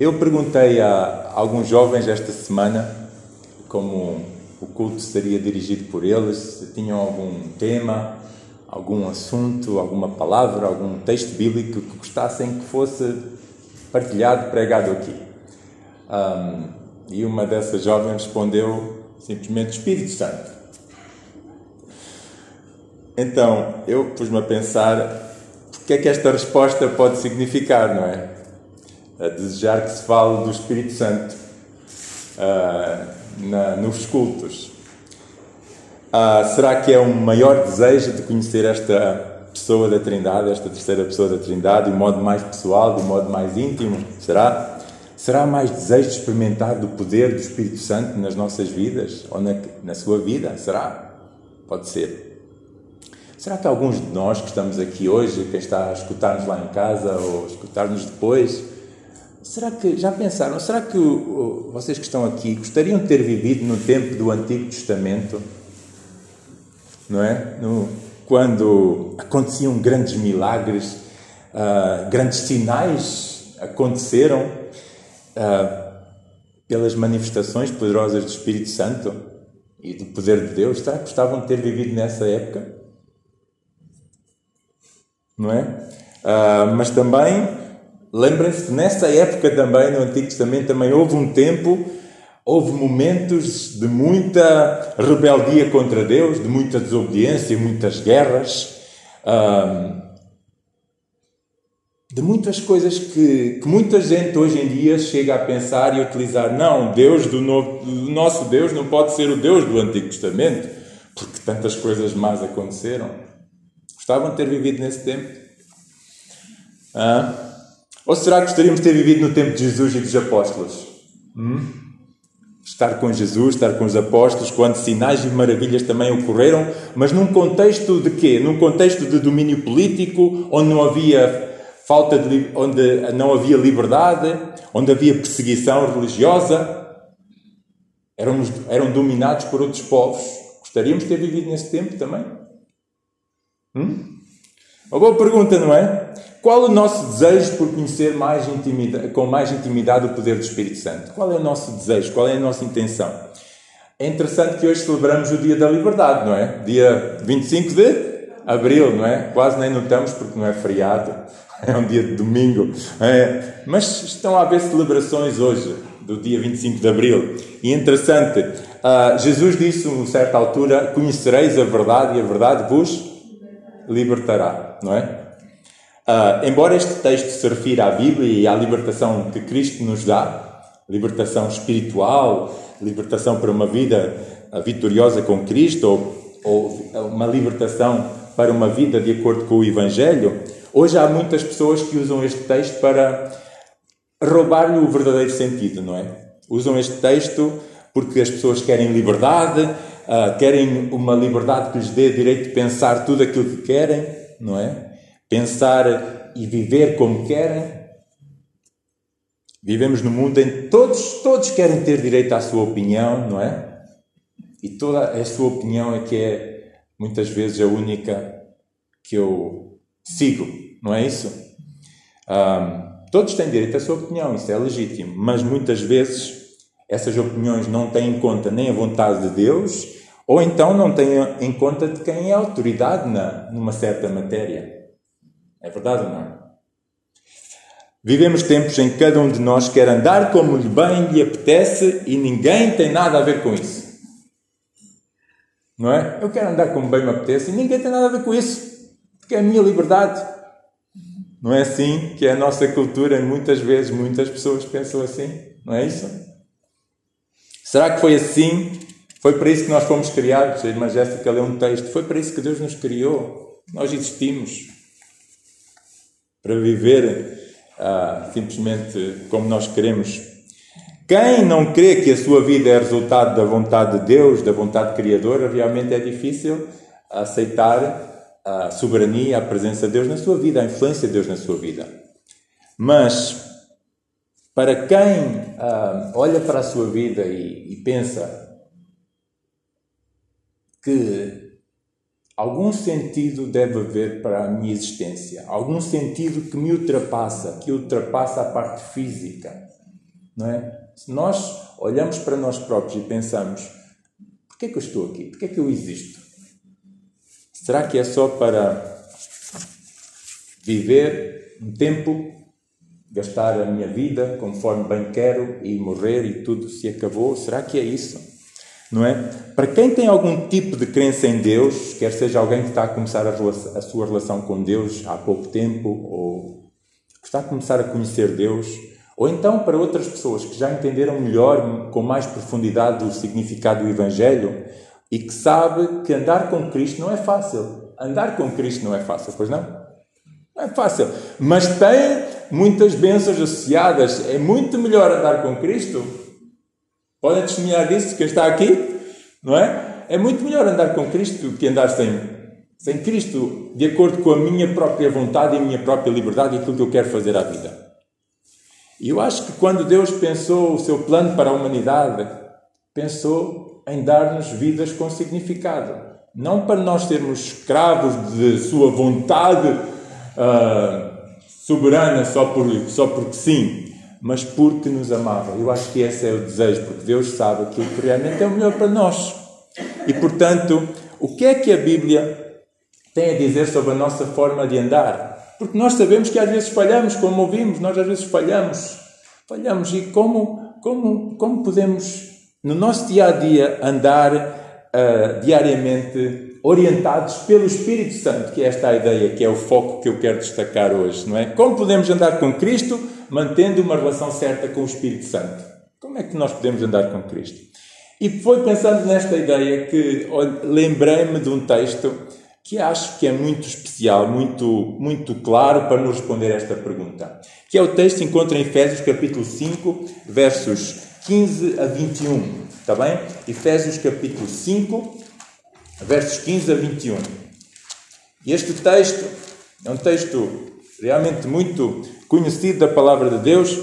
Eu perguntei a alguns jovens esta semana como o culto seria dirigido por eles, se tinham algum tema, algum assunto, alguma palavra, algum texto bíblico que gostassem que fosse partilhado, pregado aqui. Um, e uma dessas jovens respondeu simplesmente Espírito Santo. Então, eu pus-me a pensar o que é que esta resposta pode significar, não é? A desejar que se fale do Espírito Santo uh, na, nos cultos. Uh, será que é um maior desejo de conhecer esta pessoa da Trindade, esta terceira pessoa da Trindade, de um modo mais pessoal, de um modo mais íntimo? Será? Será mais desejo de experimentar do poder do Espírito Santo nas nossas vidas ou na, na sua vida? Será? Pode ser. Será que alguns de nós que estamos aqui hoje, quem está a escutar-nos lá em casa ou escutar-nos depois, será que já pensaram? Será que vocês que estão aqui gostariam de ter vivido no tempo do Antigo Testamento? Não é? No, quando aconteciam grandes milagres, uh, grandes sinais aconteceram uh, pelas manifestações poderosas do Espírito Santo e do poder de Deus. Será que gostavam de ter vivido nessa época? não é? Uh, mas também, lembrem-se que nessa época também, no Antigo Testamento, também houve um tempo, houve momentos de muita rebeldia contra Deus, de muita desobediência, muitas guerras, de muitas coisas que, que, muita gente hoje em dia chega a pensar e utilizar. Não, Deus do, novo, nosso Deus não pode ser o Deus do Antigo Testamento, porque tantas coisas más aconteceram. Gostavam de ter vivido nesse tempo? Ah? Ou será que gostaríamos de ter vivido no tempo de Jesus e dos apóstolos? Hum? Estar com Jesus, estar com os apóstolos, quando sinais e maravilhas também ocorreram, mas num contexto de quê? Num contexto de domínio político, onde não havia falta de, onde não havia liberdade, onde havia perseguição religiosa, eram, eram dominados por outros povos. Gostaríamos de ter vivido nesse tempo também? Hum? Uma boa pergunta, não é? Qual o nosso desejo por conhecer mais com mais intimidade o poder do Espírito Santo? Qual é o nosso desejo? Qual é a nossa intenção? É interessante que hoje celebramos o Dia da Liberdade, não é? Dia 25 de Abril, não é? Quase nem notamos porque não é feriado, é um dia de domingo. É. Mas estão a haver celebrações hoje, do dia 25 de Abril. E é interessante, uh, Jesus disse a certa altura: Conhecereis a verdade e a verdade vos libertará, não é? Uh, embora este texto se refira à Bíblia e à libertação que Cristo nos dá, libertação espiritual, libertação para uma vida ah, vitoriosa com Cristo, ou, ou uma libertação para uma vida de acordo com o Evangelho, hoje há muitas pessoas que usam este texto para roubar-lhe o verdadeiro sentido, não é? Usam este texto porque as pessoas querem liberdade, uh, querem uma liberdade que lhes dê direito de pensar tudo aquilo que querem, não é? Pensar e viver como querem. Vivemos num mundo em que todos, todos querem ter direito à sua opinião, não é? E toda a sua opinião é que é muitas vezes a única que eu sigo, não é isso? Um, todos têm direito à sua opinião, isso é legítimo, mas muitas vezes essas opiniões não têm em conta nem a vontade de Deus, ou então não têm em conta de quem é autoridade na, numa certa matéria. É verdade ou não? Vivemos tempos em que cada um de nós quer andar como lhe bem lhe apetece e ninguém tem nada a ver com isso. Não é? Eu quero andar como bem me apetece e ninguém tem nada a ver com isso, porque é a minha liberdade. Não é assim que é a nossa cultura, muitas vezes muitas pessoas pensam assim, não é isso? Será que foi assim? Foi para isso que nós fomos criados? A irmã Jéssica leu um texto. Foi para isso que Deus nos criou. Nós existimos para viver ah, simplesmente como nós queremos. Quem não crê que a sua vida é resultado da vontade de Deus, da vontade criadora, realmente é difícil aceitar a soberania, a presença de Deus na sua vida, a influência de Deus na sua vida. Mas para quem ah, olha para a sua vida e, e pensa que algum sentido deve haver para a minha existência, algum sentido que me ultrapassa, que ultrapassa a parte física, não é? Se nós olhamos para nós próprios e pensamos: porquê é que eu estou aqui? Porquê é que eu existo? Será que é só para viver um tempo, gastar a minha vida conforme bem quero e morrer e tudo se acabou? Será que é isso? Não é? Para quem tem algum tipo de crença em Deus, quer seja alguém que está a começar a, a sua relação com Deus há pouco tempo, ou está a começar a conhecer Deus, ou então para outras pessoas que já entenderam melhor, com mais profundidade, o significado do Evangelho e que sabe que andar com Cristo não é fácil. Andar com Cristo não é fácil, pois não? Não é fácil. Mas tem muitas bênçãos associadas. É muito melhor andar com Cristo Podem testemunhar disso, quem está aqui, não é? É muito melhor andar com Cristo que andar sem, sem Cristo, de acordo com a minha própria vontade e a minha própria liberdade e aquilo que eu quero fazer à vida. E eu acho que quando Deus pensou o seu plano para a humanidade, pensou em dar-nos vidas com significado. Não para nós sermos escravos de sua vontade uh, soberana só, por, só porque sim, mas porque nos amava. Eu acho que esse é o desejo, porque Deus sabe aquilo que realmente é o melhor para nós. E portanto, o que é que a Bíblia tem a dizer sobre a nossa forma de andar? Porque nós sabemos que às vezes falhamos, como ouvimos, nós às vezes falhamos. Falhamos e como, como, como podemos, no nosso dia a dia, andar uh, diariamente orientados pelo Espírito Santo, que é esta a ideia, que é o foco que eu quero destacar hoje, não é? Como podemos andar com Cristo mantendo uma relação certa com o Espírito Santo? Como é que nós podemos andar com Cristo? E foi pensando nesta ideia que lembrei-me de um texto que acho que é muito especial, muito, muito claro para nos responder esta pergunta. Que é o texto que encontra em Efésios capítulo 5, versos 15 a 21. Está bem? Efésios capítulo 5, versos 15 a 21. E este texto é um texto realmente muito conhecido da palavra de Deus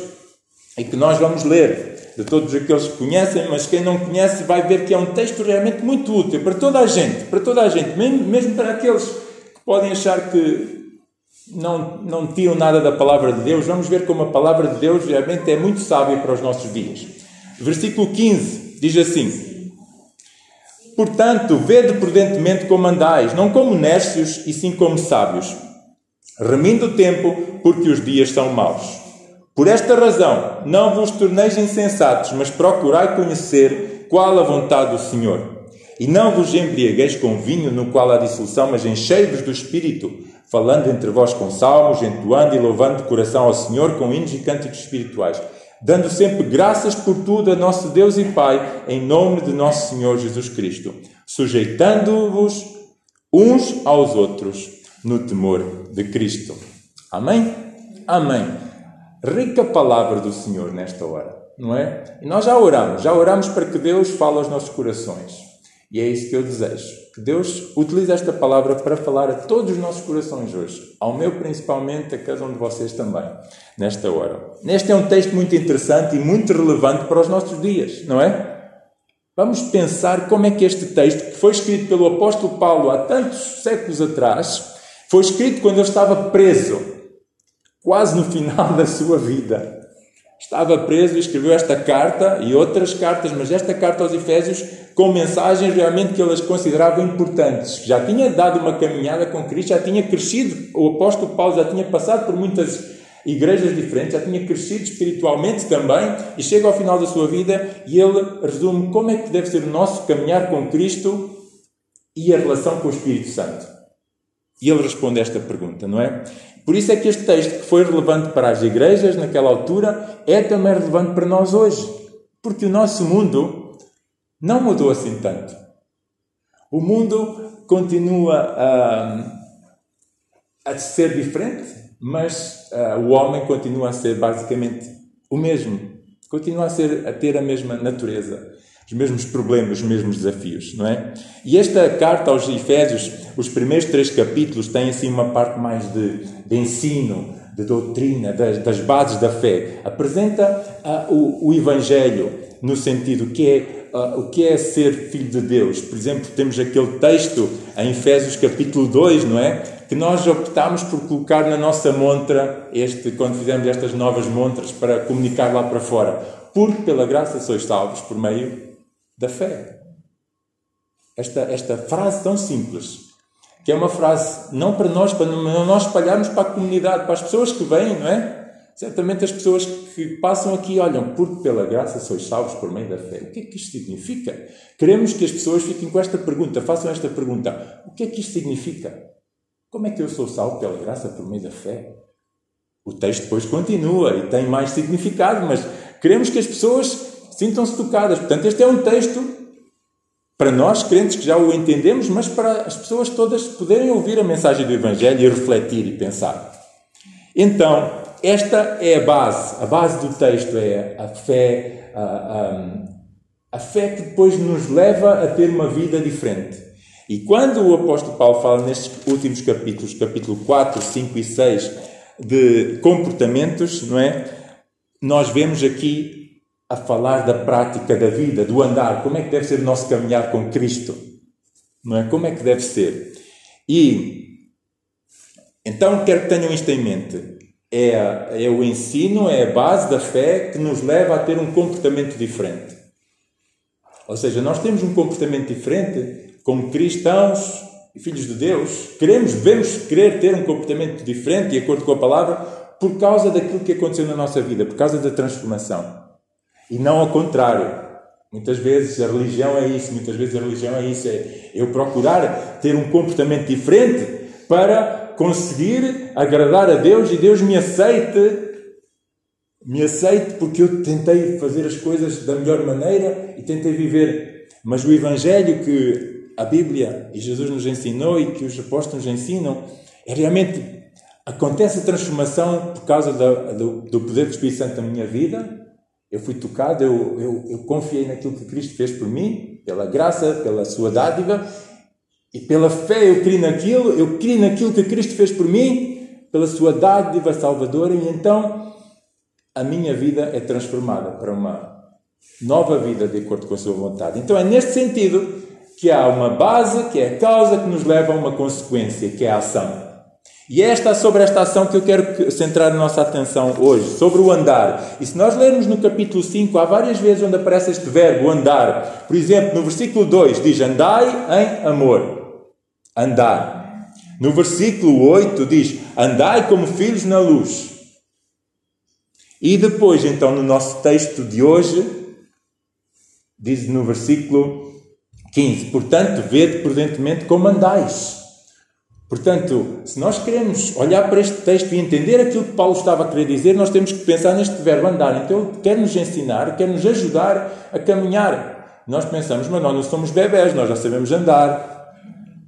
e que nós vamos ler de todos aqueles que conhecem, mas quem não conhece vai ver que é um texto realmente muito útil para toda a gente, para toda a gente, mesmo, para aqueles que podem achar que não, não tiram nada da palavra de Deus, vamos ver como a palavra de Deus realmente é muito sábia para os nossos dias. Versículo 15 diz assim: Portanto, vede prudentemente como andais, não como nércios, e sim como sábios, remindo o tempo, porque os dias são maus. Por esta razão, não vos torneis insensatos, mas procurai conhecer qual a vontade do Senhor. E não vos embriagueis com vinho, no qual há dissolução, mas enchei-vos do Espírito, falando entre vós com salmos, entoando e louvando de coração ao Senhor com hinos e cânticos espirituais dando sempre graças por tudo a nosso Deus e Pai, em nome de nosso Senhor Jesus Cristo, sujeitando-vos uns aos outros no temor de Cristo. Amém? Amém. Rica palavra do Senhor nesta hora, não é? E nós já oramos, já oramos para que Deus fale aos nossos corações. E é isso que eu desejo. Que Deus utilize esta palavra para falar a todos os nossos corações hoje. Ao meu, principalmente, a cada um de vocês também, nesta hora. Este é um texto muito interessante e muito relevante para os nossos dias, não é? Vamos pensar como é que este texto, que foi escrito pelo apóstolo Paulo há tantos séculos atrás, foi escrito quando ele estava preso, quase no final da sua vida. Estava preso e escreveu esta carta e outras cartas, mas esta carta aos Efésios com mensagens realmente que elas consideravam importantes. Já tinha dado uma caminhada com Cristo, já tinha crescido, o apóstolo Paulo já tinha passado por muitas igrejas diferentes, já tinha crescido espiritualmente também, e chega ao final da sua vida e ele resume como é que deve ser o nosso caminhar com Cristo e a relação com o Espírito Santo. E ele responde esta pergunta, não é? Por isso é que este texto, que foi relevante para as igrejas naquela altura, é também relevante para nós hoje. Porque o nosso mundo não mudou assim tanto. O mundo continua a, a ser diferente, mas uh, o homem continua a ser basicamente o mesmo. Continua a, ser, a ter a mesma natureza os mesmos problemas, os mesmos desafios, não é? E esta carta aos Efésios, os primeiros três capítulos, têm assim uma parte mais de, de ensino, de doutrina, das, das, bases da fé. Apresenta uh, o, o, Evangelho no sentido que é uh, o que é ser filho de Deus. Por exemplo, temos aquele texto em Efésios capítulo 2, não é? Que nós optámos por colocar na nossa montra, este, quando fizemos estas novas montras, para comunicar lá para fora porque pela graça sois salvos por meio da fé. Esta, esta frase tão simples, que é uma frase não para nós, para nós espalharmos para a comunidade, para as pessoas que vêm, não é? Certamente as pessoas que passam aqui olham, porque pela graça sois salvos por meio da fé. O que é que isto significa? Queremos que as pessoas fiquem com esta pergunta, façam esta pergunta: o que é que isto significa? Como é que eu sou salvo pela graça por meio da fé? O texto depois continua e tem mais significado, mas queremos que as pessoas sintam-se tocadas. Portanto, este é um texto para nós, crentes que já o entendemos, mas para as pessoas todas poderem ouvir a mensagem do Evangelho e refletir e pensar. Então, esta é a base, a base do texto é a fé, a, a, a fé que depois nos leva a ter uma vida diferente. E quando o apóstolo Paulo fala nestes últimos capítulos, capítulo 4, 5 e 6, de comportamentos, não é? Nós vemos aqui a falar da prática da vida, do andar, como é que deve ser o nosso caminhar com Cristo, não é? Como é que deve ser? E então quero que tenham isto em mente é, é o ensino, é a base da fé que nos leva a ter um comportamento diferente. Ou seja, nós temos um comportamento diferente como cristãos e filhos de Deus. Queremos, devemos querer ter um comportamento diferente, de acordo com a palavra, por causa daquilo que aconteceu na nossa vida, por causa da transformação. E não ao contrário. Muitas vezes a religião é isso, muitas vezes a religião é isso, é eu procurar ter um comportamento diferente para conseguir agradar a Deus e Deus me aceite, me aceite porque eu tentei fazer as coisas da melhor maneira e tentei viver. Mas o Evangelho que a Bíblia e Jesus nos ensinou e que os apóstolos nos ensinam é realmente acontece a transformação por causa do, do, poder do Espírito Santo na minha vida. Eu fui tocado, eu, eu, eu confiei naquilo que Cristo fez por mim, pela graça, pela sua dádiva, e pela fé eu criei naquilo, eu criei naquilo que Cristo fez por mim, pela sua dádiva salvadora, e então a minha vida é transformada para uma nova vida de acordo com a sua vontade. Então é neste sentido que há uma base, que é a causa que nos leva a uma consequência, que é a ação. E é esta, sobre esta ação que eu quero centrar a nossa atenção hoje, sobre o andar. E se nós lermos no capítulo 5, há várias vezes onde aparece este verbo, andar. Por exemplo, no versículo 2 diz: Andai em amor andar. No versículo 8 diz: Andai como filhos na luz. E depois, então, no nosso texto de hoje, diz no versículo 15: Portanto, vede prudentemente como andais. Portanto, se nós queremos olhar para este texto e entender aquilo que Paulo estava a querer dizer, nós temos que pensar neste verbo andar. Então, ele quer nos ensinar, quer nos ajudar a caminhar. Nós pensamos, mas nós não somos bebés, nós já sabemos andar,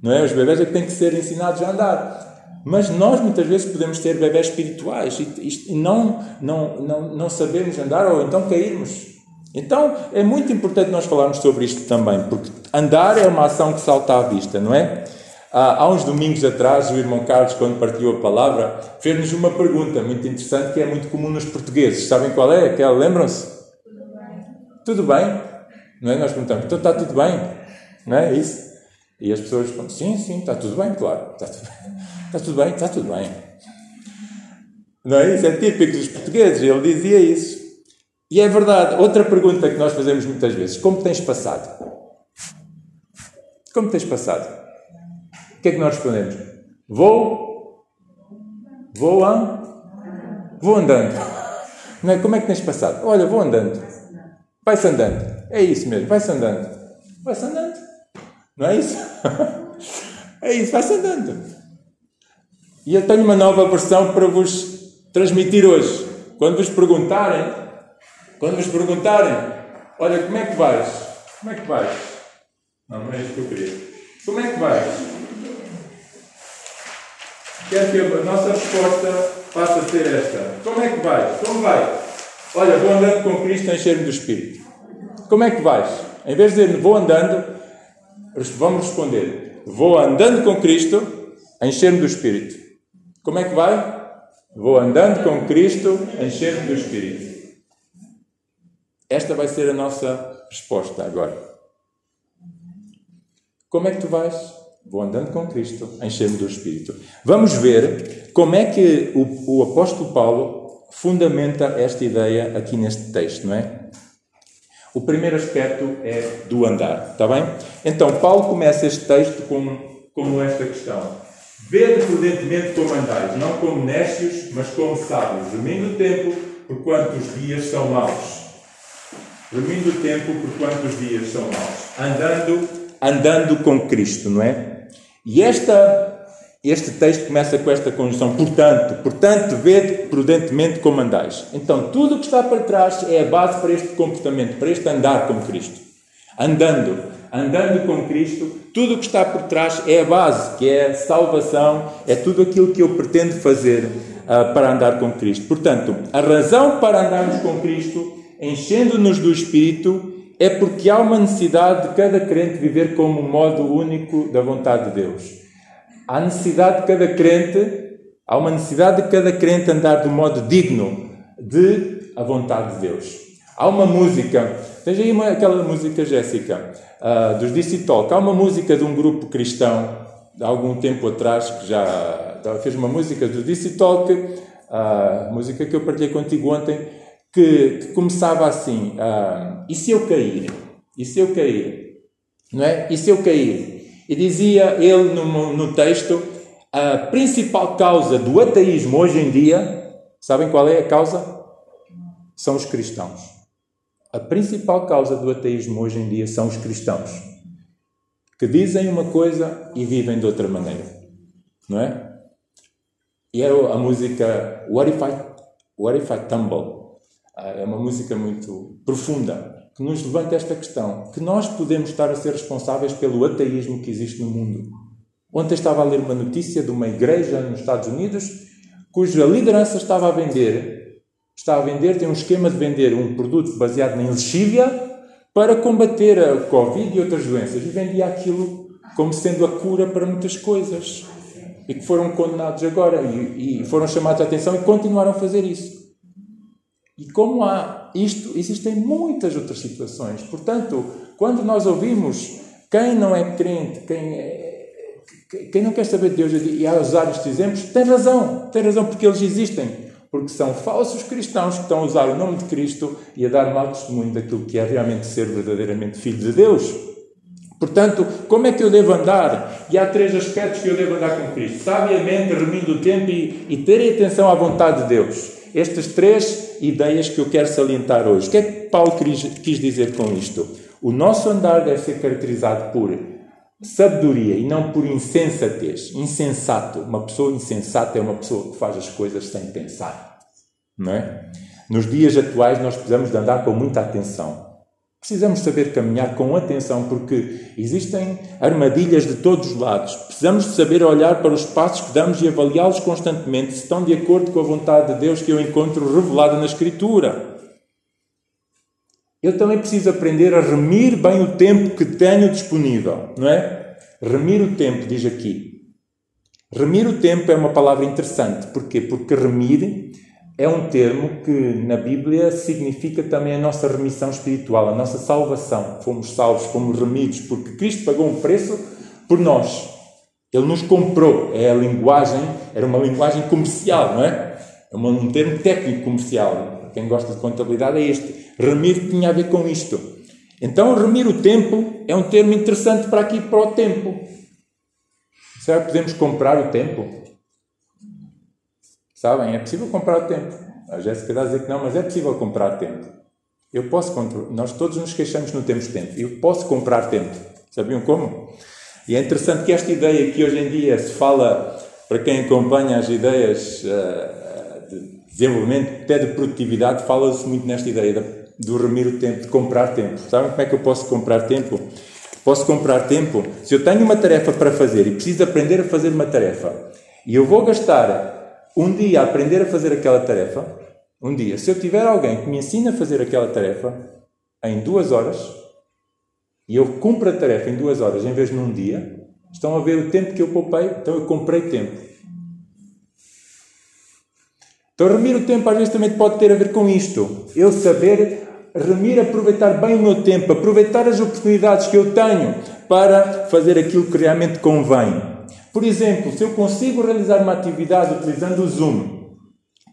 não é? Os bebés é que têm que ser ensinados a andar. Mas nós muitas vezes podemos ter bebés espirituais e, não, não, não, não sabermos andar ou então cairmos. Então é muito importante nós falarmos sobre isto também, porque andar é uma ação que salta à vista, não é? Há, uns domingos atrás, o irmão Carlos, quando partiu a palavra, fez-nos uma pergunta muito interessante que é muito comum nos portugueses. Sabem qual é? Aquela, lembram-se? Tudo bem. Tudo bem? Não é? Nós perguntamos, então está tudo bem? Não é isso? E as pessoas respondem: sim, sim, está tudo bem, claro, está tudo bem, está tudo bem, está tudo bem. Não é? Isso é típico dos portugueses, ele dizia isso. E é verdade. Outra pergunta que nós fazemos muitas vezes: como tens passado? Como tens passado? O que é que nós respondemos? Vou. Vou a. Vou andando. Não é? Como é que tens passado? Olha, vou andando. Vai-se andando. É isso mesmo, vai-se andando. Vai-se andando. Não é isso? É isso, vai-se andando. E eu tenho uma nova versão para vos transmitir hoje. Quando vos perguntarem, quando vos perguntarem, olha, como é que vais? Como é que vais? Não, não é isso que eu queria. Como é que vais? Quero que a nossa resposta passe a ser esta. Como é que vais? Como vai? Olha, vou andando com Cristo a encher-me do Espírito. Como é que vais? Em vez de dizer vou andando, vamos responder: Vou andando com Cristo a encher-me do Espírito. Como é que vai? Vou andando com Cristo a encher-me do Espírito. Esta vai ser a nossa resposta agora. Como é que tu vais? Vou andando com Cristo encher-me do Espírito. Vamos ver como é que o, o apóstolo Paulo fundamenta esta ideia aqui neste texto, não é? O primeiro aspecto é do andar, está bem? Então, Paulo começa este texto com, com esta questão. Vede prudentemente como andais, não como necios, mas como sábios, remindo o tempo, porquanto os dias são maus. Remindo o tempo, porquanto os dias são maus. Andando, andando com Cristo, não é? E esta este texto começa com esta conjunção, portanto, portanto, vede prudentemente como andais. Então, tudo o que está para trás é a base para este comportamento, para este andar com Cristo. Andando, andando com Cristo, tudo o que está por trás é a base, que é salvação, é tudo aquilo que eu pretendo fazer uh, para andar com Cristo. Portanto, a razão para andarmos com Cristo, enchendo-nos do Espírito, é porque há uma necessidade de cada crente viver como um modo único da vontade de Deus. Há necessidade de cada crente, há uma necessidade de cada crente andar de modo digno de a vontade de Deus. Há uma música, veja aí uma, aquela música, Jéssica, uh, dos DC Talk. Há uma música de um grupo cristão, de algum tempo atrás, que já fez uma música do DC Talk, uh, música que eu partilhei contigo ontem, que, que começava assim: uh, E se eu cair? E se eu cair? Não é? E se eu cair? E dizia ele no, no texto: a principal causa do ateísmo hoje em dia, sabem qual é a causa? São os cristãos. A principal causa do ateísmo hoje em dia são os cristãos, que dizem uma coisa e vivem de outra maneira. Não é? E era a música What If I, What If I Tumble? Ah, é uma música muito profunda que nos levanta esta questão, que nós podemos estar a ser responsáveis pelo ateísmo que existe no mundo. Ontem estava a ler uma notícia de uma igreja nos Estados Unidos cuja liderança estava a vender, está a vender, tem um esquema de vender um produto baseado em lexívia para combater a Covid e outras doenças. E vendia aquilo como sendo a cura para muitas coisas. E que foram condenados agora e, e foram chamados a atenção e continuaram a fazer isso. E como há isto, existem muitas outras situações. Portanto, quando nós ouvimos quem não é crente, quem, é, quem não quer saber de Deus e a usar estes exemplos, tem razão, tem razão porque eles existem. Porque são falsos cristãos que estão a usar o nome de Cristo e a dar mau testemunho daquilo que é realmente ser verdadeiramente filho de Deus. Portanto, como é que eu devo andar? E há três aspectos que eu devo andar com Cristo: sabiamente, remindo o tempo e, e ter atenção à vontade de Deus estas três ideias que eu quero salientar hoje. O que é que Paulo quis dizer com isto? O nosso andar deve ser caracterizado por sabedoria e não por insensatez. Insensato. Uma pessoa insensata é uma pessoa que faz as coisas sem pensar. Não é? Nos dias atuais nós precisamos de andar com muita atenção. Precisamos saber caminhar com atenção porque existem armadilhas de todos os lados. Precisamos de saber olhar para os passos que damos e avaliá-los constantemente se estão de acordo com a vontade de Deus que eu encontro revelada na Escritura. Eu também preciso aprender a remir bem o tempo que tenho disponível, não é? Remir o tempo, diz aqui. Remir o tempo é uma palavra interessante. Porquê? Porque remir é um termo que na Bíblia significa também a nossa remissão espiritual, a nossa salvação. Fomos salvos, fomos remidos, porque Cristo pagou um preço por nós. Ele nos comprou. É a linguagem, era uma linguagem comercial, não é? É um termo técnico comercial. Quem gosta de contabilidade é este. Remir tinha a ver com isto. Então, remir o tempo é um termo interessante para aqui, para o tempo. Será que podemos comprar o tempo? Sabem? É possível comprar tempo. A Jéssica está a dizer que não, mas é possível comprar tempo. Eu posso Nós todos nos queixamos no temos tempo. Eu posso comprar tempo. Sabiam como? E é interessante que esta ideia que hoje em dia se fala, para quem acompanha as ideias uh, de desenvolvimento, até de produtividade, fala-se muito nesta ideia de, do remir o tempo, de comprar tempo. Sabem como é que eu posso comprar tempo? Posso comprar tempo se eu tenho uma tarefa para fazer e preciso aprender a fazer uma tarefa e eu vou gastar um dia aprender a fazer aquela tarefa, um dia, se eu tiver alguém que me ensina a fazer aquela tarefa em duas horas, e eu cumpro a tarefa em duas horas em vez de num dia, estão a ver o tempo que eu poupei, então eu comprei tempo. Então, remir o tempo às vezes também pode ter a ver com isto. Eu saber remir, aproveitar bem o meu tempo, aproveitar as oportunidades que eu tenho para fazer aquilo que realmente convém. Por exemplo, se eu consigo realizar uma atividade utilizando o Zoom,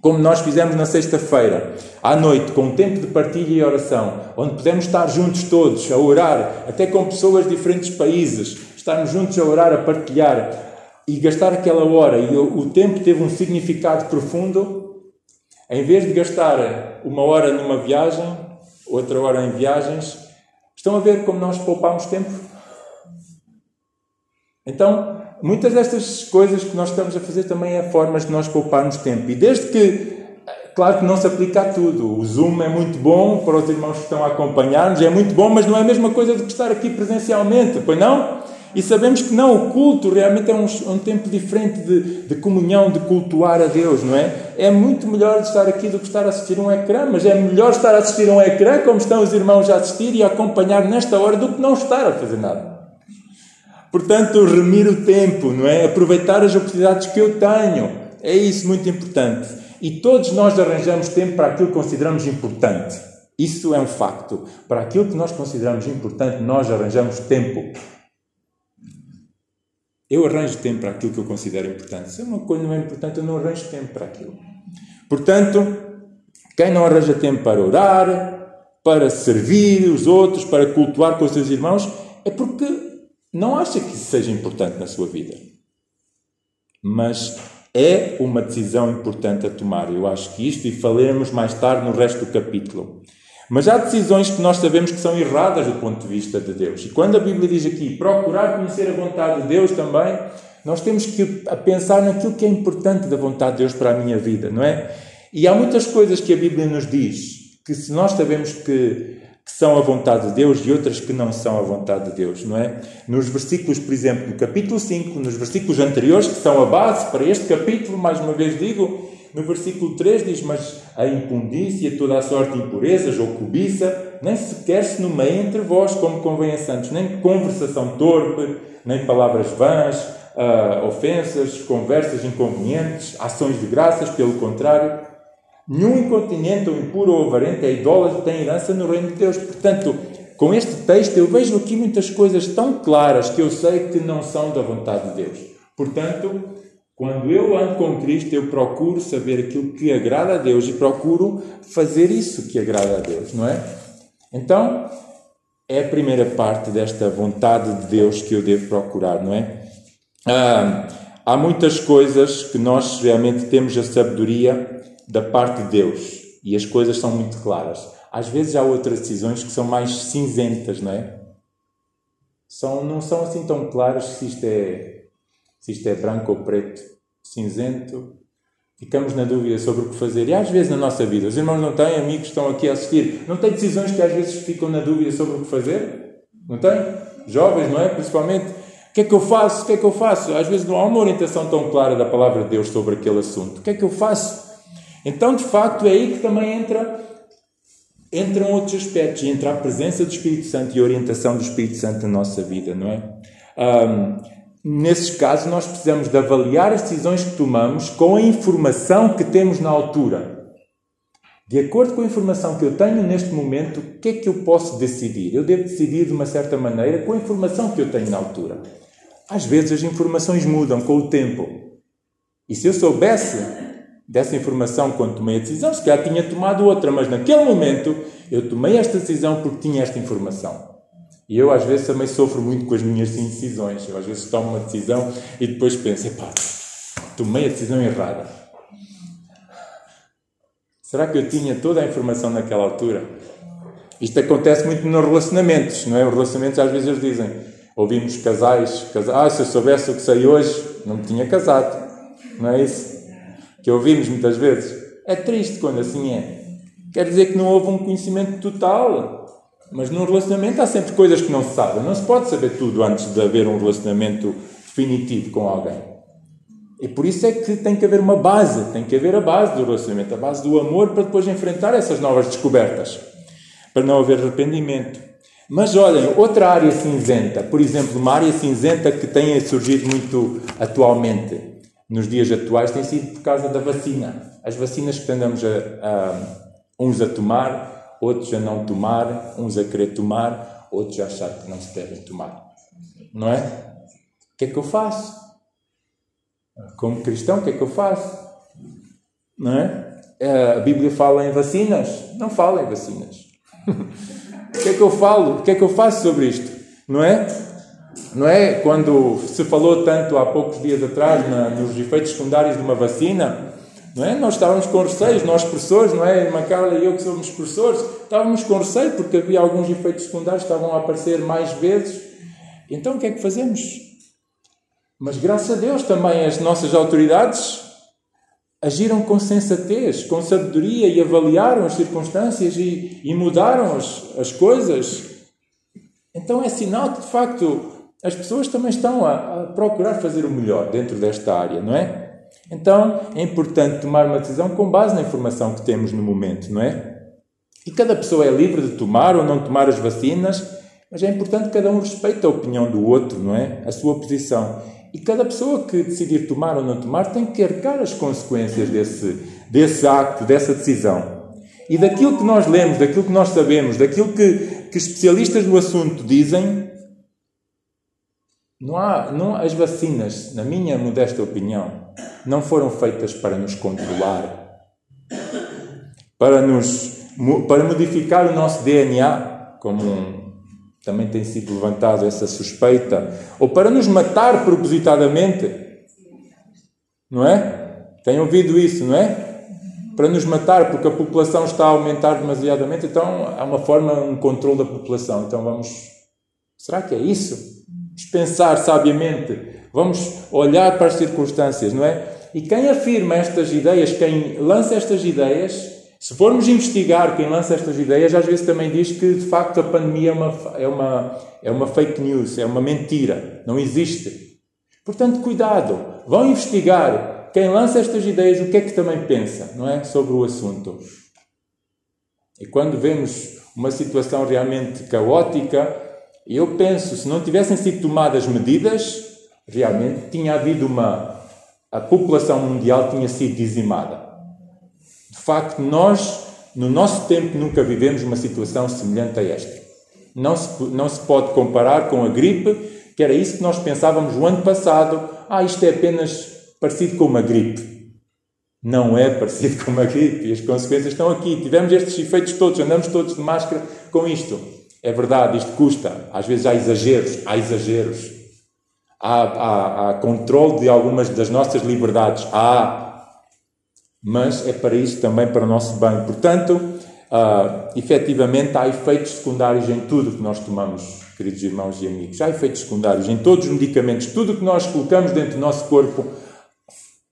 como nós fizemos na sexta-feira, à noite, com um tempo de partilha e oração, onde podemos estar juntos todos a orar, até com pessoas de diferentes países, estarmos juntos a orar, a partilhar e gastar aquela hora e o, tempo teve um significado profundo, em vez de gastar uma hora numa viagem, outra hora em viagens, estão a ver como nós poupamos tempo? Então, muitas destas coisas que nós estamos a fazer também é formas de nós pouparmos tempo. E desde que, claro que não se aplica a tudo. O Zoom é muito bom para os irmãos que estão a acompanhar-nos, é muito bom, mas não é a mesma coisa do que estar aqui presencialmente, pois não? E sabemos que não, o culto realmente é um, um tempo diferente de, de, comunhão, de cultuar a Deus, não é? É muito melhor estar aqui do que estar a assistir um ecrã, mas é melhor estar a assistir um ecrã, como estão os irmãos a assistir e a acompanhar nesta hora, do que não estar a fazer nada. Portanto, remir o tempo, não é? Aproveitar as oportunidades que eu tenho. É isso muito importante. E todos nós arranjamos tempo para aquilo que consideramos importante. Isso é um facto. Para aquilo que nós consideramos importante, nós arranjamos tempo. Eu arranjo tempo para aquilo que eu considero importante. Se uma coisa não é importante, eu não arranjo tempo para aquilo. Portanto, quem não arranja tempo para orar, para servir os outros, para cultuar com os seus irmãos, é porque não acha que isso seja importante na sua vida. Mas é uma decisão importante a tomar. Eu acho que isto, e falaremos mais tarde no resto do capítulo. Mas há decisões que nós sabemos que são erradas do ponto de vista de Deus. E quando a Bíblia diz aqui procurar conhecer a vontade de Deus também, nós temos que pensar naquilo que é importante da vontade de Deus para a minha vida, não é? E há muitas coisas que a Bíblia nos diz que se nós sabemos que que são a vontade de Deus e outras que não são a vontade de Deus, não é? Nos versículos, por exemplo, no capítulo 5, nos versículos anteriores, que são a base para este capítulo, mais uma vez digo, no versículo 3 diz: Mas a impundícia, toda a sorte de impurezas ou cobiça, nem sequer se nomeia entre vós como convém a santos, nem conversação torpe, nem palavras vãs, uh, ofensas, conversas inconvenientes, ações de graças, pelo contrário Nenhum incontinente ou impuro ou avarento é idólatra tem herança no reino de Deus. Portanto, com este texto eu vejo aqui muitas coisas tão claras que eu sei que não são da vontade de Deus. Portanto, quando eu ando com Cristo, eu procuro saber aquilo que agrada a Deus e procuro fazer isso que agrada a Deus, não é? Então, é a primeira parte desta vontade de Deus que eu devo procurar, não é? Ah, há muitas coisas que nós realmente temos a sabedoria da parte de Deus e as coisas são muito claras. Às vezes há outras decisões que são mais cinzentas, não é? São, não são assim tão claras se isto é, se isto é branco ou preto, cinzento. Ficamos na dúvida sobre o que fazer. E às vezes na nossa vida, os irmãos não têm, amigos que estão aqui a assistir, não têm decisões que às vezes ficam na dúvida sobre o que fazer? Não têm? Jovens, não é? Principalmente. O que é que eu faço? O que é que eu faço? Às vezes não há uma orientação tão clara da palavra de Deus sobre aquele assunto. O que é que eu faço? Então, de facto, é aí que também entra, entram outros aspectos, entra a presença do Espírito Santo e a orientação do Espírito Santo na nossa vida, não é? Um, nesses casos, nós precisamos de avaliar as decisões que tomamos com a informação que temos na altura. De acordo com a informação que eu tenho neste momento, o que é que eu posso decidir? Eu devo decidir de uma certa maneira com a informação que eu tenho na altura. Às vezes as informações mudam com o tempo. E se eu soubesse dessa informação quando tomei a decisão, se calhar tinha tomado outra, mas naquele momento eu tomei esta decisão porque tinha esta informação. E eu às vezes também sofro muito com as minhas indecisões. Eu às vezes tomo uma decisão e depois penso, epá, tomei a decisão errada. Será que eu tinha toda a informação naquela altura? Isto acontece muito nos relacionamentos, não é? Os relacionamentos às vezes eles dizem, ouvimos casais, casais, ah, se eu soubesse o que sei hoje, não me tinha casado. Não é isso? Que ouvimos muitas vezes. É triste quando assim é. Quer dizer que não houve um conhecimento total. Mas num relacionamento há sempre coisas que não se sabem. Não se pode saber tudo antes de haver um relacionamento definitivo com alguém. E por isso é que tem que haver uma base, tem que haver a base do relacionamento, a base do amor para depois enfrentar essas novas descobertas, para não haver arrependimento. Mas olhem, outra área cinzenta, por exemplo, uma área cinzenta que tem surgido muito atualmente, nos dias atuais tem sido por causa da vacina. As vacinas que andamos a, a, uns a tomar, outros a não tomar, uns a querer tomar, outros a achar que não se devem tomar. Não é? O que é que eu faço? Como cristão, o que é que eu faço? Não é? a Bíblia fala em vacinas? Não fala em vacinas. o que é que eu falo? O que é que eu faço sobre isto? Não é? Não é? Quando se falou tanto há poucos dias atrás na, nos efeitos secundários de uma vacina, não é? Nós estávamos com receios, nós professores, não é? Irmã Carla e eu que somos professores, estávamos com receio porque havia alguns efeitos secundários que estavam a aparecer mais vezes. Então o que é que fazemos? Mas graças a Deus também as nossas autoridades agiram com sensatez, com sabedoria e avaliaram as circunstâncias e, e mudaram as, as coisas. Então é sinal que de facto as pessoas também estão a, a procurar fazer o melhor dentro desta área, não é? Então é importante tomar uma decisão com base na informação que temos no momento, não é? E cada pessoa é livre de tomar ou não tomar as vacinas, mas é importante que cada um respeite a opinião do outro, não é? A sua posição. E cada pessoa que decidir tomar ou não tomar tem que arcar as consequências desse, desse acto, dessa decisão. E daquilo que nós lemos, daquilo que nós sabemos, daquilo que, que especialistas do assunto dizem, não há, não, as vacinas, na minha modesta opinião, não foram feitas para nos controlar, para, nos, para modificar o nosso DNA, como um, também tem sido levantado essa suspeita, ou para nos matar propositadamente, não é? Tem ouvido isso, não é? Para nos matar, porque a população está a aumentar demasiadamente, então há uma forma, um controle da população. Então vamos. Será que é isso? Pensar sabiamente, vamos olhar para as circunstâncias, não é? E quem afirma estas ideias, quem lança estas ideias, se formos investigar quem lança estas ideias, às vezes também diz que de facto a pandemia é uma, é uma, é uma fake news, é uma mentira, não existe. Portanto, cuidado, vão investigar quem lança estas ideias, o que é que também pensa, não é? Sobre o assunto. E quando vemos uma situação realmente caótica, eu penso, se não tivessem sido tomadas medidas, realmente tinha havido uma. a população mundial tinha sido dizimada. De facto, nós, no nosso tempo, nunca vivemos uma situação semelhante a esta. Não se, não se pode comparar com a gripe, que era isso que nós pensávamos o ano passado. Ah, isto é apenas parecido com uma gripe. Não é parecido com uma gripe e as consequências estão aqui. Tivemos estes efeitos todos, andamos todos de máscara com isto. É verdade, isto custa. Às vezes há exageros, há exageros. Há, há, há controle de algumas das nossas liberdades. Há. Mas é para isso também para o nosso bem. Portanto, uh, efetivamente há efeitos secundários em tudo que nós tomamos, queridos irmãos e amigos. Há efeitos secundários em todos os medicamentos. Tudo que nós colocamos dentro do nosso corpo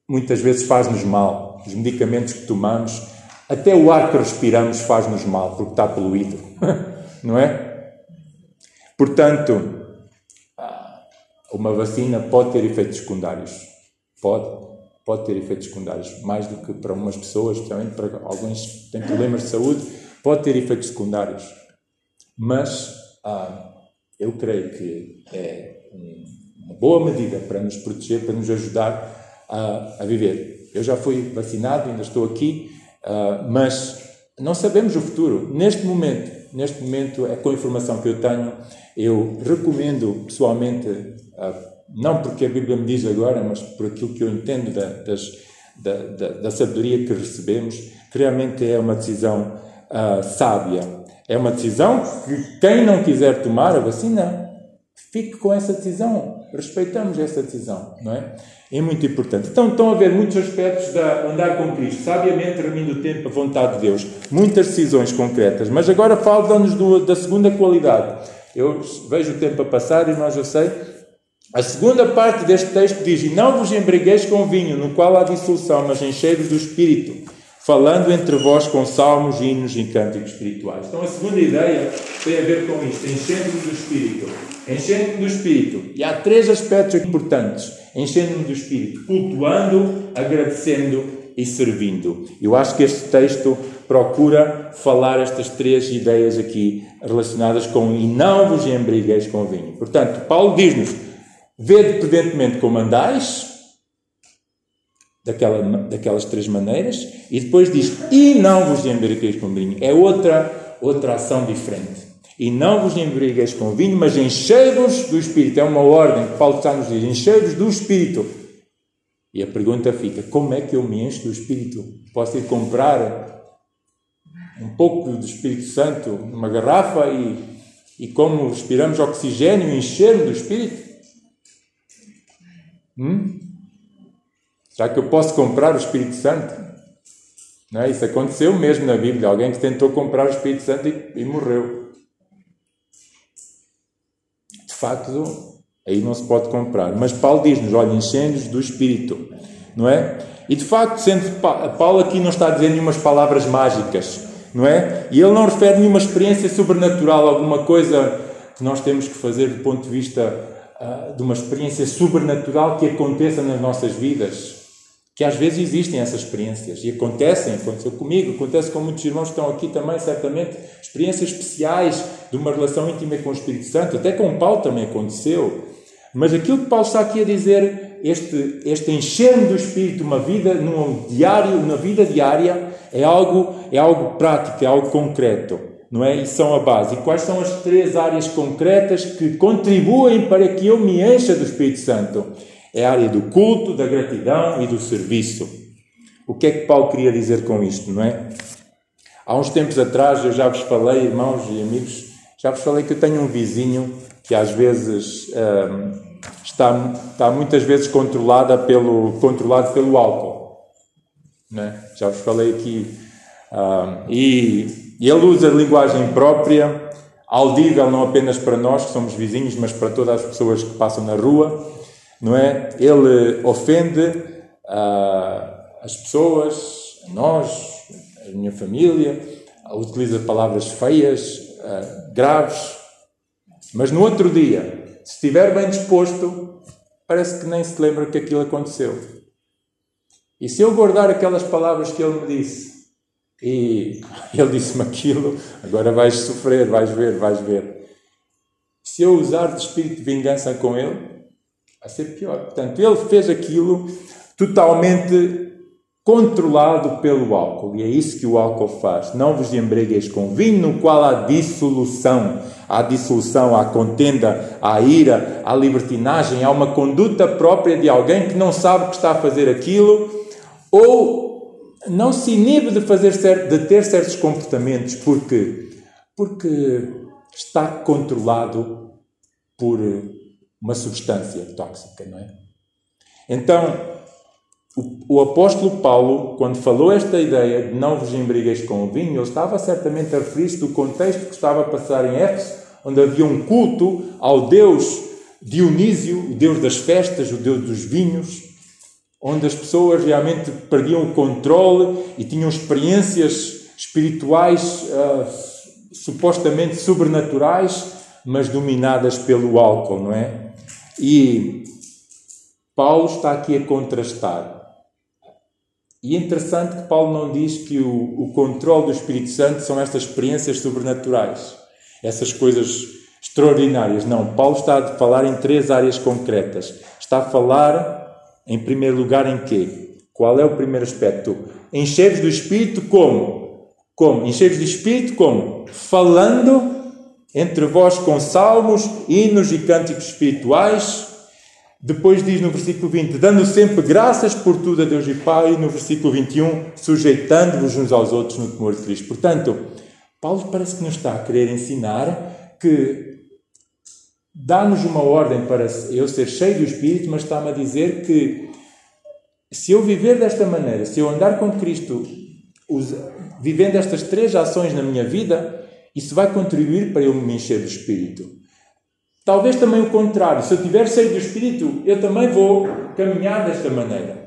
muitas vezes faz-nos mal. Os medicamentos que tomamos, até o ar que respiramos faz-nos mal, porque está poluído. não é? Portanto, uma vacina pode ter efeitos secundários. Pode. Pode ter efeitos secundários. Mais do que para umas pessoas, especialmente para alguns que têm problemas de saúde, pode ter efeitos secundários. Mas ah, eu creio que é uma boa medida para nos proteger, para nos ajudar a, a viver. Eu já fui vacinado, ainda estou aqui, ah, mas não sabemos o futuro. Neste momento, neste momento, é com a informação que eu tenho, eu recomendo pessoalmente, ah, não porque a Bíblia me diz agora, mas por aquilo que eu entendo da, das, da, da, da sabedoria que recebemos, que realmente é uma decisão uh, sábia. É uma decisão que quem não quiser tomar a vacina, fique com essa decisão. Respeitamos essa decisão, não é? É muito importante. Então, estão a ver muitos aspectos da andar com Cristo, sabiamente remindo o tempo a vontade de Deus. Muitas decisões concretas. Mas agora falo-nos da segunda qualidade. Eu vejo o tempo a passar, nós eu sei. A segunda parte deste texto diz: E não vos embriagueis com vinho, no qual há dissolução, mas enchei-vos do Espírito, falando entre vós com salmos, hinos e cânticos espirituais. Então, a segunda ideia tem a ver com isto: enchendo-vos do Espírito. Enchendo-vos do Espírito. E há três aspectos importantes enchendo-me do Espírito, cultuando, agradecendo e servindo. Eu acho que este texto procura falar estas três ideias aqui relacionadas com e não vos embrigueis com vinho. Portanto, Paulo diz-nos: vede prudentemente como andais, daquela, daquelas três maneiras, e depois diz: e não vos embrigueis com vinho. É outra, outra ação diferente. E não vos embriagueis com vinho, mas enchei-vos do Espírito. É uma ordem que Paulo está nos diz: enchei-vos do Espírito. E a pergunta fica: como é que eu me encho do Espírito? Posso ir comprar um pouco do Espírito Santo numa garrafa e, e como respiramos oxigênio, encher-me do Espírito? Hum? Será que eu posso comprar o Espírito Santo? Não é? Isso aconteceu mesmo na Bíblia. Alguém que tentou comprar o Espírito Santo e, e morreu. De facto, aí não se pode comprar. Mas Paulo diz-nos: olha, enchendo do Espírito. Não é? E de facto, sendo Paulo aqui não está a dizer nenhumas palavras mágicas, não é? E ele não refere nenhuma experiência sobrenatural, alguma coisa que nós temos que fazer do ponto de vista uh, de uma experiência sobrenatural que aconteça nas nossas vidas que às vezes existem essas experiências e acontecem, aconteceu comigo, acontece com muitos irmãos que estão aqui também, certamente, experiências especiais de uma relação íntima com o Espírito Santo, até com Paulo também aconteceu. Mas aquilo que Paulo está aqui a dizer, este, este encher do Espírito, uma vida num diário, na vida diária, é algo, é algo prático, é algo concreto, não é? E são a base. E quais são as três áreas concretas que contribuem para que eu me encha do Espírito Santo? é a área do culto, da gratidão e do serviço. O que é que Paulo queria dizer com isto, não é? Há uns tempos atrás eu já vos falei, irmãos e amigos, já vos falei que eu tenho um vizinho que às vezes hum, está, está muitas vezes controlada pelo, controlado pelo álcool. É? Já vos falei aqui. Hum, e, e ele usa linguagem própria, audível não apenas para nós que somos vizinhos, mas para todas as pessoas que passam na rua não é? Ele ofende uh, as pessoas, nós, a minha família, utiliza palavras feias, uh, graves, mas no outro dia, se estiver bem disposto, parece que nem se lembra que aquilo aconteceu. E se eu guardar aquelas palavras que ele me disse, e ele disse-me aquilo, agora vais sofrer, vais ver, vais ver. Se eu usar de espírito de vingança com ele, vai ser pior. Portanto, ele fez aquilo totalmente controlado pelo álcool. E é isso que o álcool faz. Não vos embriagueis com vinho, no qual há dissolução. Há dissolução, há contenda, há ira, há libertinagem, há uma conduta própria de alguém que não sabe que está a fazer aquilo ou não se inibe de, fazer de ter certos comportamentos porque, porque está controlado por uma substância tóxica, não é? Então, o, o, apóstolo Paulo, quando falou esta ideia de não vos embrigueis com o vinho, ele estava certamente a referir-se do contexto que estava a passar em Éfeso, onde havia um culto ao Deus Dionísio, o Deus das festas, o Deus dos vinhos, onde as pessoas realmente perdiam o controle e tinham experiências espirituais uh, supostamente sobrenaturais, mas dominadas pelo álcool, não é? E Paulo está aqui a contrastar. E é interessante que Paulo não diz que o, o controle do Espírito Santo são estas experiências sobrenaturais, essas coisas extraordinárias. Não, Paulo está a falar em três áreas concretas. Está a falar, em primeiro lugar, em quê? Qual é o primeiro aspecto? Encheres do Espírito como? Como? Encheres do Espírito como? Falando entre vós com salmos, hinos e cânticos espirituais. Depois diz no versículo 20: dando sempre graças por tudo a Deus e Pai. E no versículo 21, sujeitando-vos uns aos outros no temor de Cristo. Portanto, Paulo parece que nos está a querer ensinar que dá-nos uma ordem para eu ser cheio do Espírito, mas está-me a dizer que se eu viver desta maneira, se eu andar com Cristo, vivendo estas três ações na minha vida, isso vai contribuir para eu me encher do Espírito. Talvez também o contrário. Se eu estiver cheio do Espírito, eu também vou caminhar desta maneira.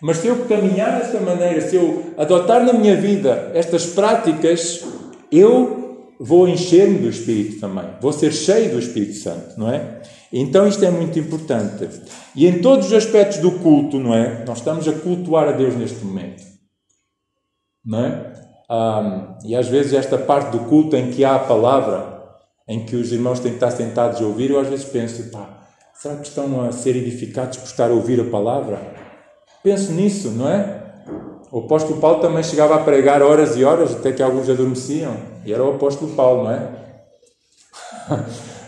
Mas se eu caminhar desta maneira, se eu adotar na minha vida estas práticas, eu vou encher-me do Espírito também. Vou ser cheio do Espírito Santo, não é? Então isto é muito importante. E em todos os aspectos do culto, não é? Nós estamos a cultuar a Deus neste momento. Não é? E às vezes esta parte do culto em que há a palavra, em que os irmãos têm que estar sentados a ouvir, eu às vezes penso, pá, será que estão a ser edificados por estar a ouvir a palavra? Penso nisso, não é? O apóstolo Paulo também chegava a pregar horas e horas, até que alguns adormeciam. E era o apóstolo Paulo, não é?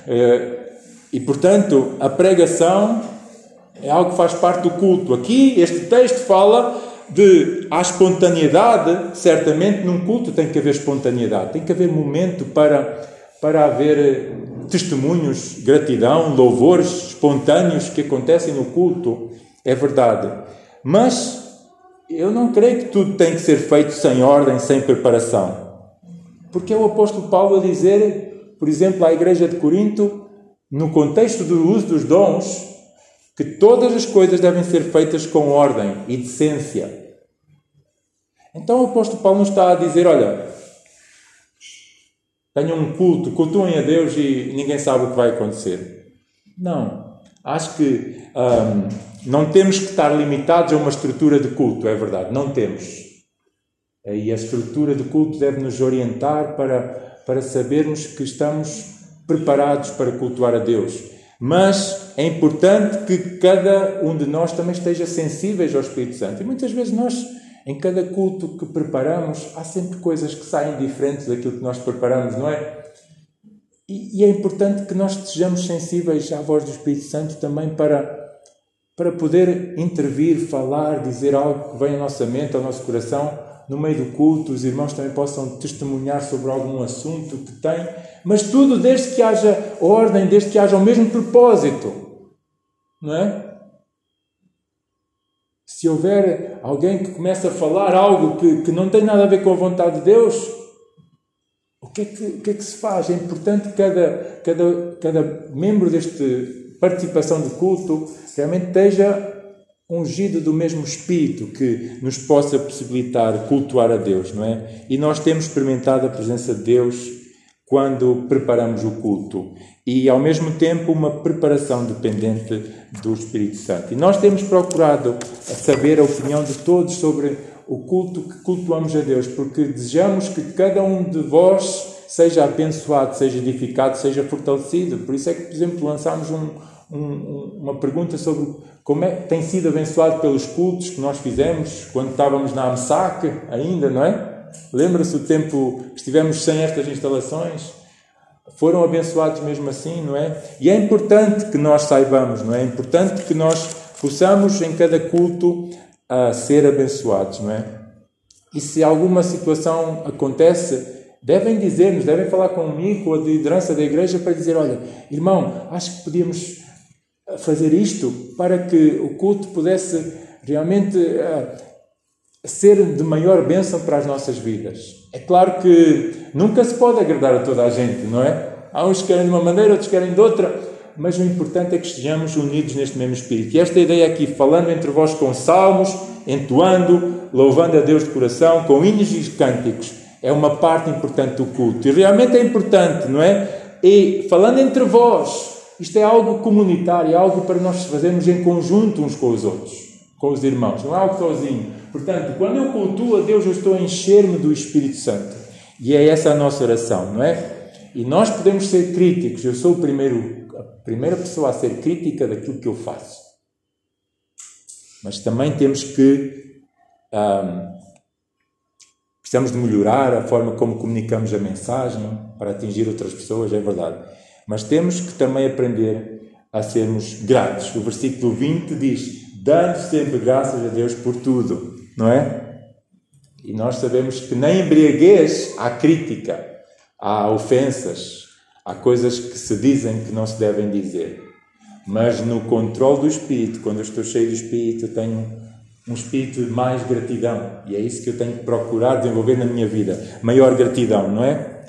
é? e portanto, a pregação É algo que faz parte do culto. Aqui, este texto fala de a espontaneidade. Certamente, num culto tem que haver espontaneidade, tem que haver momento para, para haver eh, testemunhos, gratidão, louvores espontâneos que acontecem no culto. É verdade. Mas eu não creio que tudo tem que ser feito sem ordem, sem preparação. Porque é o apóstolo Paulo a dizer, por exemplo, à igreja de Corinto, no contexto do uso dos dons, que todas as coisas devem ser feitas com ordem e decência. Então o apóstolo Paulo nos está a dizer: olha, tenham um culto, cultuem a Deus e ninguém sabe o que vai acontecer. Não. Acho que hum, não temos que estar limitados a uma estrutura de culto, é verdade, não temos. E a estrutura de culto deve nos orientar para, para sabermos que estamos preparados para cultuar a Deus. Mas é importante que cada um de nós também esteja sensíveis ao Espírito Santo. E muitas vezes nós, em cada culto que preparamos, há sempre coisas que saem diferentes daquilo que nós preparamos, não é? E, e é importante que nós estejamos sensíveis à voz do Espírito Santo também para para poder intervir, falar, dizer algo que vem à nossa mente, ao nosso coração, no meio do culto, os irmãos também possam testemunhar sobre algum assunto que têm, mas tudo desde que haja ordem, desde que haja o mesmo propósito, não é? Se houver alguém que começa a falar algo que, que não tem nada a ver com a vontade de Deus, o que é que, que, é que se faz? É importante cada, cada, cada membro deste participação de culto realmente esteja ungido do mesmo Espírito que nos possa possibilitar cultuar a Deus, não é? E nós temos experimentado a presença de Deus quando preparamos o culto e ao mesmo tempo uma preparação dependente do Espírito Santo. E nós temos procurado saber a opinião de todos sobre o culto que cultuamos a Deus, porque desejamos que cada um de vós seja abençoado, seja edificado, seja fortalecido. Por isso é que, por exemplo, lançámos um, um, uma pergunta sobre como é que tem sido abençoado pelos cultos que nós fizemos quando estávamos na AMSAC ainda, não é? Lembra-se o tempo que estivemos sem estas instalações? Foram abençoados mesmo assim, não é? E é importante que nós saibamos, não é? É importante que nós possamos em cada culto a ser abençoados, não é? E se alguma situação acontece, devem dizer-nos, devem falar comigo, com a liderança da igreja, para dizer: olha, irmão, acho que podíamos fazer isto para que o culto pudesse realmente uh, ser de maior bênção para as nossas vidas. É claro que nunca se pode agradar a toda a gente, não é? Há uns que querem de uma maneira, outros querem de outra, mas o importante é que estejamos unidos neste mesmo espírito. E esta ideia aqui, falando entre vós com salmos, entoando, louvando a Deus de coração, com hinos e cânticos, é uma parte importante do culto. E realmente é importante, não é? E falando entre vós, isto é algo comunitário, é algo para nós fazermos em conjunto uns com os outros, com os irmãos, não é algo sozinho. Portanto, quando eu cultuo a Deus, eu estou a encher-me do Espírito Santo. E é essa a nossa oração, não é? E nós podemos ser críticos. Eu sou o primeiro, a primeira pessoa a ser crítica daquilo que eu faço. Mas também temos que. Um, precisamos de melhorar a forma como comunicamos a mensagem para atingir outras pessoas, é verdade. Mas temos que também aprender a sermos gratos. O versículo 20 diz: Dando sempre graças a Deus por tudo, não é? E nós sabemos que na embriaguez há crítica, há ofensas, há coisas que se dizem que não se devem dizer. Mas no controle do Espírito, quando eu estou cheio do Espírito, tenho um espírito de mais gratidão. E é isso que eu tenho que procurar desenvolver na minha vida. Maior gratidão, não é?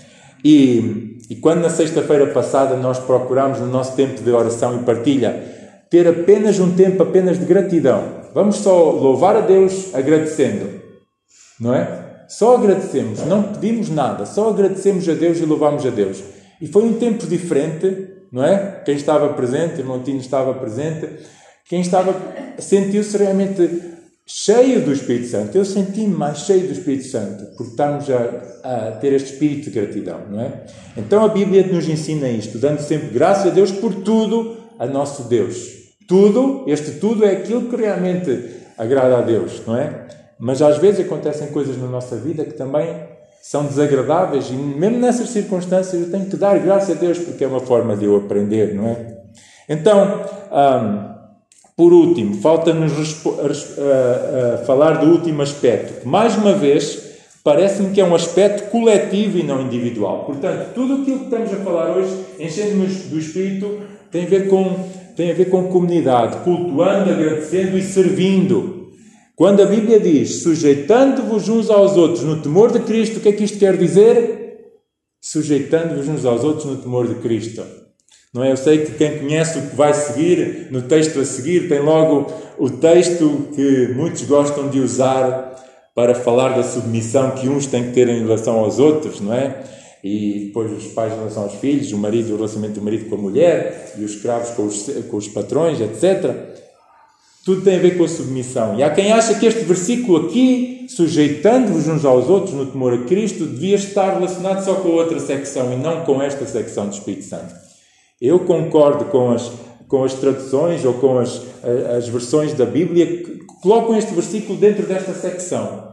E e quando na sexta-feira passada nós procuramos no nosso tempo de oração e partilha ter apenas um tempo apenas de gratidão, vamos só louvar a Deus agradecendo, não é? Só agradecemos, não pedimos nada, só agradecemos a Deus e louvamos a Deus. E foi um tempo diferente, não é? Quem estava presente, o Tino estava presente, quem estava sentiu-se realmente cheio do Espírito Santo. Eu senti-me mais cheio do Espírito Santo, porque estamos a, a, ter este espírito de gratidão, não é? Então a Bíblia nos ensina isto, dando sempre graças a Deus por tudo a nosso Deus. Tudo, este tudo é aquilo que realmente agrada a Deus, não é? Mas às vezes acontecem coisas na nossa vida que também são desagradáveis e mesmo nessas circunstâncias eu tenho que dar graças a Deus porque é uma forma de eu aprender, não é? Então, Por último, falta-nos falar do último aspecto, que mais uma vez parece-me que é um aspecto coletivo e não individual. Portanto, tudo aquilo que estamos a falar hoje, enchendo-nos do Espírito, tem a ver com tem a ver com comunidade, cultuando, agradecendo e servindo. Quando a Bíblia diz sujeitando-vos uns aos outros no temor de Cristo, o que é que isto quer dizer? Sujeitando-vos uns aos outros no temor de Cristo. Não é? Eu sei que quem conhece o que vai seguir, no texto a seguir, tem logo o texto que muitos gostam de usar para falar da submissão que uns têm que ter em relação aos outros, não é? e depois os pais em relação aos filhos, o marido, o relacionamento do marido com a mulher, e os escravos com os, com os patrões, etc. Tudo tem a ver com a submissão. E há quem acha que este versículo aqui, sujeitando-vos uns aos outros no temor a Cristo, devia estar relacionado só com a outra secção e não com esta secção do Espírito Santo. Eu concordo com as, com as traduções ou com as, as versões da Bíblia que colocam este versículo dentro desta secção.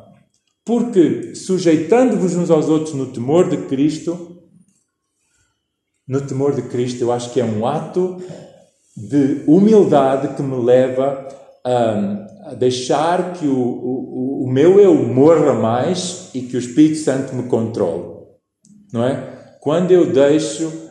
Porque, sujeitando-vos uns aos outros no temor de Cristo, no temor de Cristo, eu acho que é um ato de humildade que me leva a, a deixar que o, o, o meu eu morra mais e que o Espírito Santo me controle. Não é? Quando eu deixo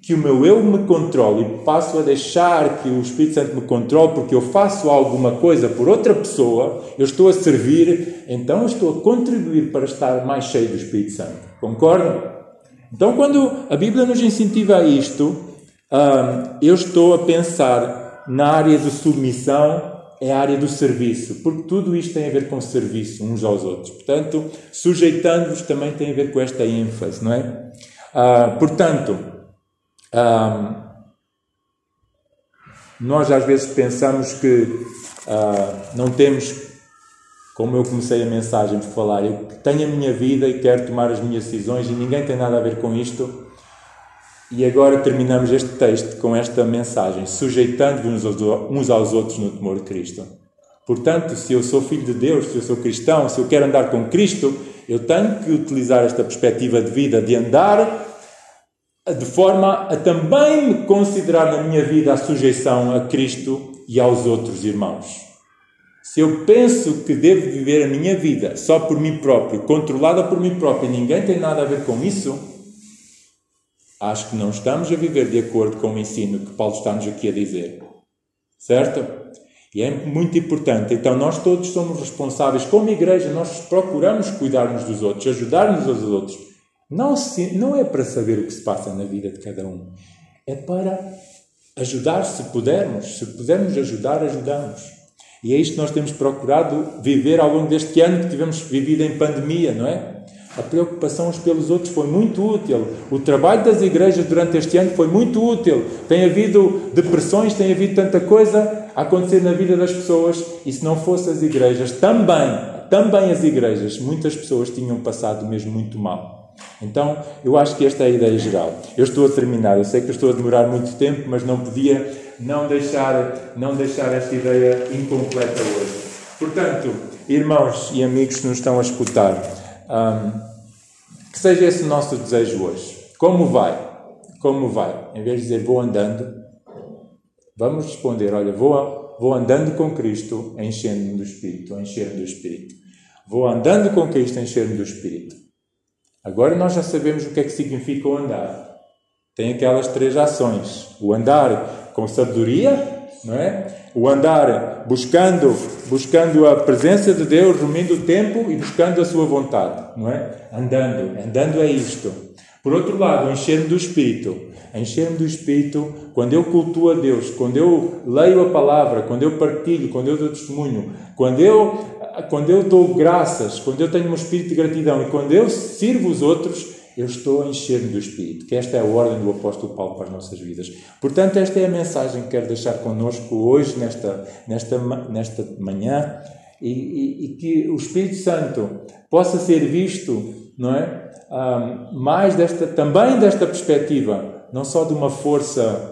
que o meu eu me controle e passo a deixar que o Espírito Santo me controle porque eu faço alguma coisa por outra pessoa, eu estou a servir, então eu estou a contribuir para estar mais cheio do Espírito Santo. Concordam? Então, quando a Bíblia nos incentiva a isto, ah, eu estou a pensar na área de submissão, é a área do serviço, porque tudo isto tem a ver com serviço uns aos outros. Portanto, sujeitando-vos também tem a ver com esta ênfase, não é? Ah, portanto, nós às vezes pensamos que uh, não temos, como eu comecei a mensagem por falar, eu tenho a minha vida e quero tomar as minhas decisões e ninguém tem nada a ver com isto. E agora terminamos este texto com esta mensagem, sujeitando-nos uns aos outros no temor de Cristo. Portanto, se eu sou filho de Deus, se eu sou cristão, se eu quero andar com Cristo, eu tenho que utilizar esta perspectiva de vida, de andar de forma a também me considerar na minha vida a sujeição a Cristo e aos outros irmãos. Se eu penso que devo viver a minha vida só por mim próprio, controlada por mim próprio, e ninguém tem nada a ver com isso, acho que não estamos a viver de acordo com o ensino que Paulo está-nos aqui a dizer. Certo? E é muito importante. Então, nós todos somos responsáveis, como igreja, nós procuramos cuidar uns dos outros, ajudar-nos aos outros não, se, não é para saber o que se passa na vida de cada um. É para ajudar se pudermos. Se pudermos ajudar, ajudamos. E é isto que nós temos procurado viver ao longo deste ano que tivemos vivido em pandemia, não é? A preocupação uns pelos outros foi muito útil. O trabalho das igrejas durante este ano foi muito útil. Tem havido depressões, tem havido tanta coisa a acontecer na vida das pessoas. E se não fossem as igrejas, também, também as igrejas, muitas pessoas tinham passado mesmo muito mal. Então, eu acho que esta é a ideia geral. Eu estou a terminar, eu sei que estou a demorar muito tempo, mas não podia não deixar, não deixar esta ideia incompleta hoje. Portanto, irmãos e amigos que nos estão a escutar, um, que seja esse o nosso desejo hoje. Como vai? Como vai? Em vez de dizer vou andando, vamos responder: olha, vou, vou andando com Cristo, enchendo-me do Espírito, enchendo do Espírito. Vou andando com Cristo, enchendo do Espírito. Agora nós já sabemos o que é que significa o andar. Tem aquelas três ações: o andar com sabedoria, não é? O andar buscando, buscando a presença de Deus, reunindo o tempo e buscando a sua vontade, não é? Andando, andando é isto. Por outro lado, encher-me do Espírito. Encher-me do Espírito, quando eu cultuo a Deus, quando eu leio a palavra, quando eu partilho, quando eu dou testemunho, quando eu quando eu dou graças, quando eu tenho um espírito de gratidão e quando eu sirvo os outros, eu estou a encher-me do Espírito, que esta é a ordem do apóstolo Paulo para as nossas vidas. Portanto, esta é a mensagem que quero deixar connosco hoje, nesta, nesta, nesta manhã, e, e, e que o Espírito Santo possa ser visto, não é? Mais desta, também desta perspectiva, não só de uma força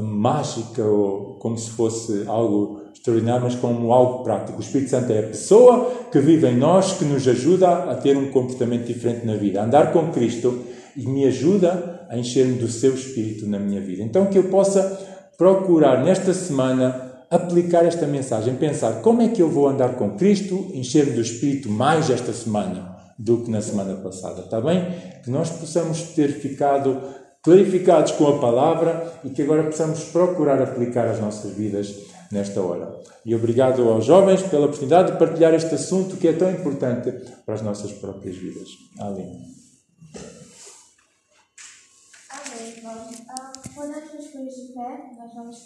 mágica ou como se fosse algo extraordinário, mas como algo prático. O Espírito Santo é a pessoa que vive em nós, que nos ajuda a ter um comportamento diferente na vida, a andar com Cristo e me ajuda a encher-me do seu Espírito na minha vida. Então, que eu possa procurar nesta semana aplicar esta mensagem, pensar como é que eu vou andar com Cristo, encher-me do Espírito mais esta semana do que na semana passada, está bem? Que nós possamos ter ficado clarificados com a palavra e que agora possamos procurar aplicar as nossas vidas nesta hora. E obrigado aos jovens pela oportunidade de partilhar este assunto que é tão importante para as nossas próprias vidas. Amém. Amém, irmão. Ah, quando de pé, nós vamos